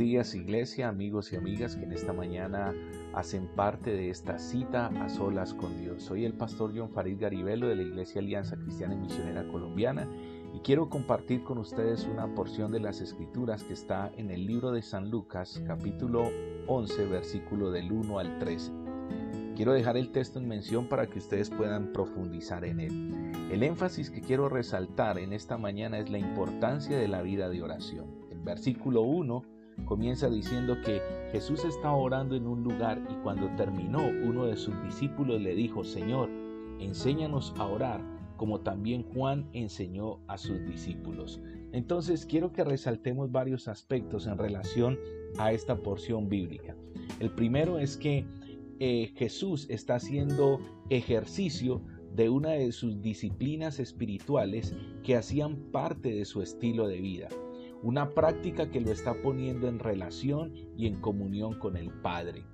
días Iglesia, amigos y amigas que en esta mañana hacen parte de esta cita a solas con Dios. Soy el pastor John Farid Garibelo de la Iglesia Alianza Cristiana y Misionera Colombiana y quiero compartir con ustedes una porción de las escrituras que está en el libro de San Lucas capítulo 11 versículo del 1 al 13. Quiero dejar el texto en mención para que ustedes puedan profundizar en él. El énfasis que quiero resaltar en esta mañana es la importancia de la vida de oración. El versículo 1 comienza diciendo que Jesús está orando en un lugar y cuando terminó uno de sus discípulos le dijo, Señor, enséñanos a orar como también Juan enseñó a sus discípulos. Entonces quiero que resaltemos varios aspectos en relación a esta porción bíblica. El primero es que eh, Jesús está haciendo ejercicio de una de sus disciplinas espirituales que hacían parte de su estilo de vida una práctica que lo está poniendo en relación y en comunión con el Padre.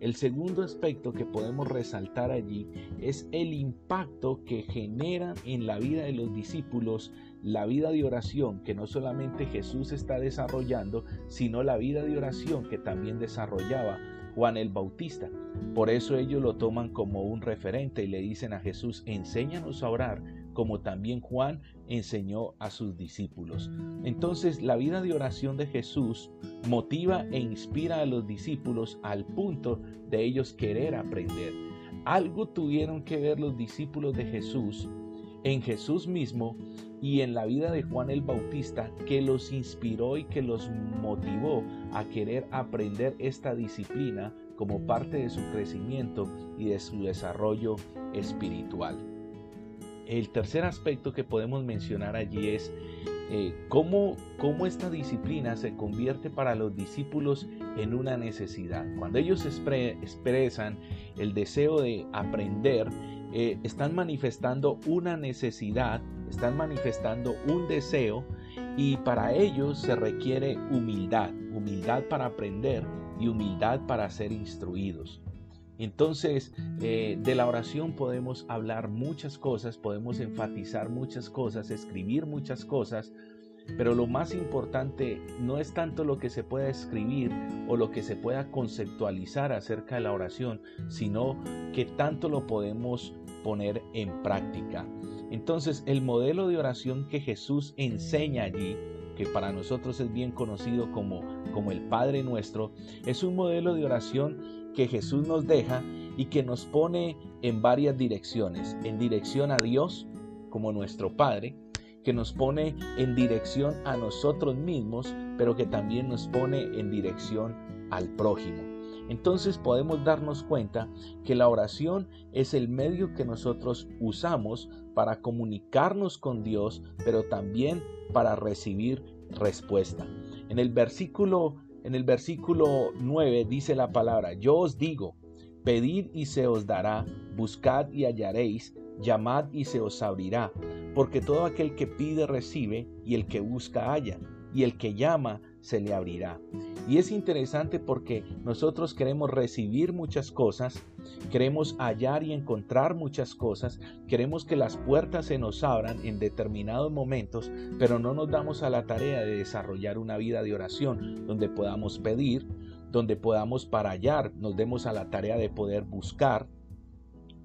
El segundo aspecto que podemos resaltar allí es el impacto que genera en la vida de los discípulos la vida de oración que no solamente Jesús está desarrollando, sino la vida de oración que también desarrollaba Juan el Bautista. Por eso ellos lo toman como un referente y le dicen a Jesús, enséñanos a orar como también Juan enseñó a sus discípulos. Entonces la vida de oración de Jesús motiva e inspira a los discípulos al punto de ellos querer aprender. Algo tuvieron que ver los discípulos de Jesús en Jesús mismo y en la vida de Juan el Bautista que los inspiró y que los motivó a querer aprender esta disciplina como parte de su crecimiento y de su desarrollo espiritual. El tercer aspecto que podemos mencionar allí es eh, cómo, cómo, esta disciplina se convierte para los discípulos en una necesidad. Cuando ellos expresan el deseo de aprender, eh, están manifestando una necesidad, están manifestando un deseo y para ellos se requiere humildad, humildad para aprender y humildad para ser instruidos. Entonces, eh, de la oración podemos hablar muchas cosas, podemos enfatizar muchas cosas, escribir muchas cosas, pero lo más importante no es tanto lo que se pueda escribir o lo que se pueda conceptualizar acerca de la oración, sino que tanto lo podemos poner en práctica. Entonces, el modelo de oración que Jesús enseña allí, que para nosotros es bien conocido como, como el Padre nuestro, es un modelo de oración que Jesús nos deja y que nos pone en varias direcciones. En dirección a Dios como nuestro Padre, que nos pone en dirección a nosotros mismos, pero que también nos pone en dirección al prójimo. Entonces podemos darnos cuenta que la oración es el medio que nosotros usamos para comunicarnos con Dios, pero también para recibir respuesta. En el versículo en el versículo 9 dice la palabra, yo os digo, pedid y se os dará, buscad y hallaréis, llamad y se os abrirá, porque todo aquel que pide recibe, y el que busca halla, y el que llama se le abrirá. Y es interesante porque nosotros queremos recibir muchas cosas, queremos hallar y encontrar muchas cosas, queremos que las puertas se nos abran en determinados momentos, pero no nos damos a la tarea de desarrollar una vida de oración donde podamos pedir, donde podamos para hallar, nos demos a la tarea de poder buscar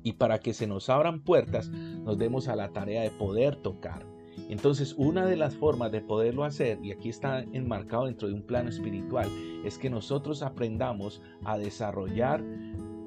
y para que se nos abran puertas, nos demos a la tarea de poder tocar. Entonces, una de las formas de poderlo hacer, y aquí está enmarcado dentro de un plano espiritual, es que nosotros aprendamos a desarrollar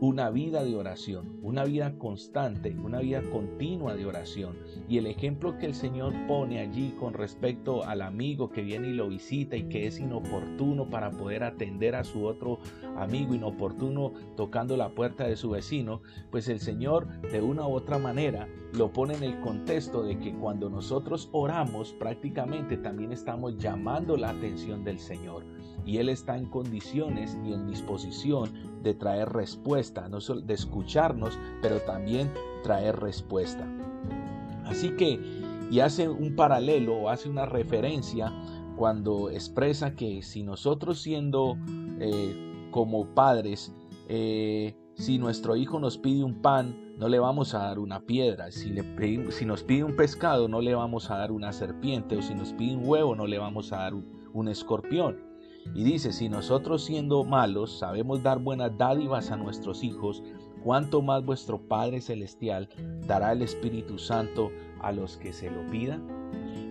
una vida de oración, una vida constante, una vida continua de oración. Y el ejemplo que el Señor pone allí con respecto al amigo que viene y lo visita y que es inoportuno para poder atender a su otro amigo inoportuno tocando la puerta de su vecino, pues el Señor de una u otra manera lo pone en el contexto de que cuando nosotros oramos prácticamente también estamos llamando la atención del Señor y Él está en condiciones y en disposición de traer respuesta, no solo de escucharnos, pero también traer respuesta. Así que, y hace un paralelo o hace una referencia cuando expresa que si nosotros siendo eh, como padres, eh, si nuestro hijo nos pide un pan, no le vamos a dar una piedra. Si, le si nos pide un pescado, no le vamos a dar una serpiente. O si nos pide un huevo, no le vamos a dar un escorpión. Y dice, si nosotros siendo malos sabemos dar buenas dádivas a nuestros hijos, cuánto más vuestro Padre Celestial dará el Espíritu Santo a los que se lo pidan.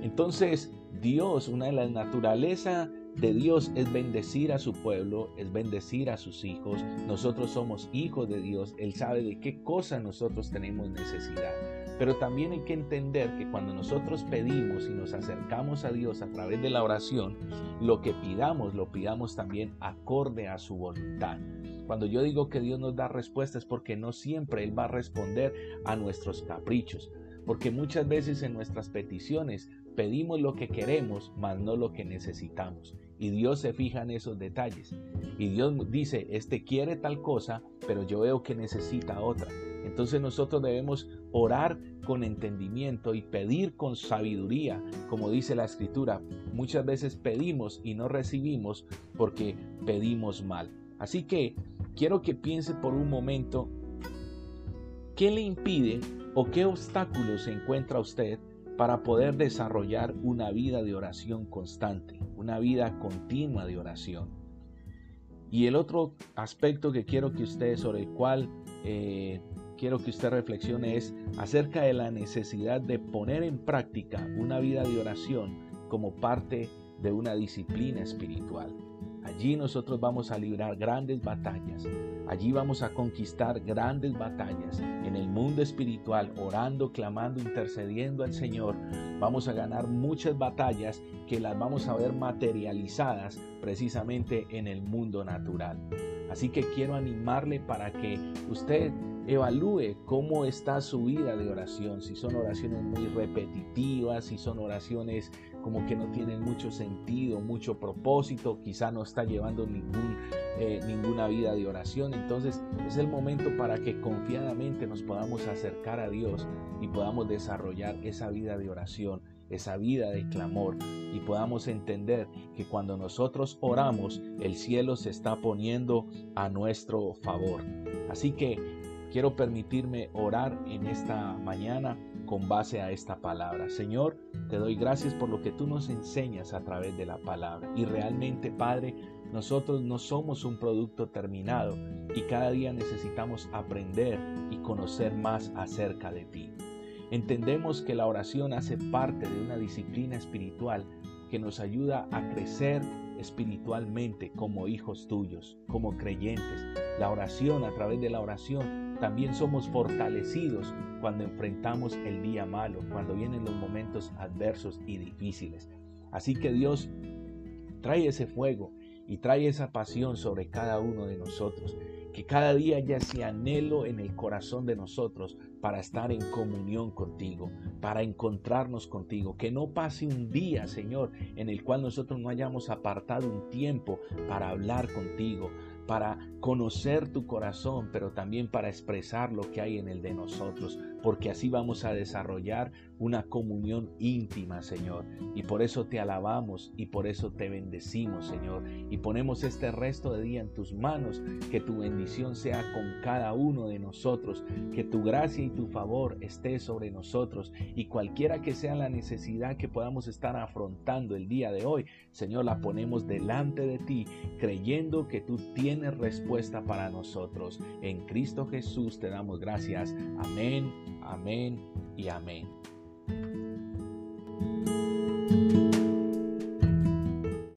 Entonces, Dios, una de las naturalezas de Dios es bendecir a su pueblo, es bendecir a sus hijos. Nosotros somos hijos de Dios. Él sabe de qué cosa nosotros tenemos necesidad. Pero también hay que entender que cuando nosotros pedimos y nos acercamos a Dios a través de la oración, lo que pidamos, lo pidamos también acorde a su voluntad. Cuando yo digo que Dios nos da respuestas es porque no siempre Él va a responder a nuestros caprichos. Porque muchas veces en nuestras peticiones pedimos lo que queremos, mas no lo que necesitamos. Y Dios se fija en esos detalles. Y Dios dice, este quiere tal cosa, pero yo veo que necesita otra. Entonces nosotros debemos orar con entendimiento y pedir con sabiduría, como dice la escritura. Muchas veces pedimos y no recibimos porque pedimos mal. Así que quiero que piense por un momento qué le impide o qué obstáculos encuentra usted para poder desarrollar una vida de oración constante, una vida continua de oración. Y el otro aspecto que quiero que usted, sobre el cual eh, quiero que usted reflexione es acerca de la necesidad de poner en práctica una vida de oración como parte de una disciplina espiritual. Allí nosotros vamos a librar grandes batallas. Allí vamos a conquistar grandes batallas. En el mundo espiritual, orando, clamando, intercediendo al Señor, vamos a ganar muchas batallas que las vamos a ver materializadas precisamente en el mundo natural. Así que quiero animarle para que usted evalúe cómo está su vida de oración, si son oraciones muy repetitivas, si son oraciones como que no tienen mucho sentido, mucho propósito, quizá no está llevando ningún, eh, ninguna vida de oración. Entonces es el momento para que confiadamente nos podamos acercar a Dios y podamos desarrollar esa vida de oración, esa vida de clamor y podamos entender que cuando nosotros oramos, el cielo se está poniendo a nuestro favor. Así que quiero permitirme orar en esta mañana con base a esta palabra. Señor, te doy gracias por lo que tú nos enseñas a través de la palabra. Y realmente, Padre, nosotros no somos un producto terminado y cada día necesitamos aprender y conocer más acerca de ti. Entendemos que la oración hace parte de una disciplina espiritual que nos ayuda a crecer espiritualmente como hijos tuyos, como creyentes. La oración, a través de la oración, también somos fortalecidos cuando enfrentamos el día malo, cuando vienen los momentos adversos y difíciles. Así que Dios trae ese fuego y trae esa pasión sobre cada uno de nosotros. Que cada día haya ese anhelo en el corazón de nosotros para estar en comunión contigo, para encontrarnos contigo. Que no pase un día, Señor, en el cual nosotros no hayamos apartado un tiempo para hablar contigo, para conocer tu corazón, pero también para expresar lo que hay en el de nosotros, porque así vamos a desarrollar una comunión íntima, Señor. Y por eso te alabamos y por eso te bendecimos, Señor. Y ponemos este resto de día en tus manos, que tu bendición sea con cada uno de nosotros, que tu gracia y tu favor esté sobre nosotros y cualquiera que sea la necesidad que podamos estar afrontando el día de hoy, Señor, la ponemos delante de ti, creyendo que tú tienes respuesta para nosotros. En Cristo Jesús te damos gracias. Amén, Amén y amén.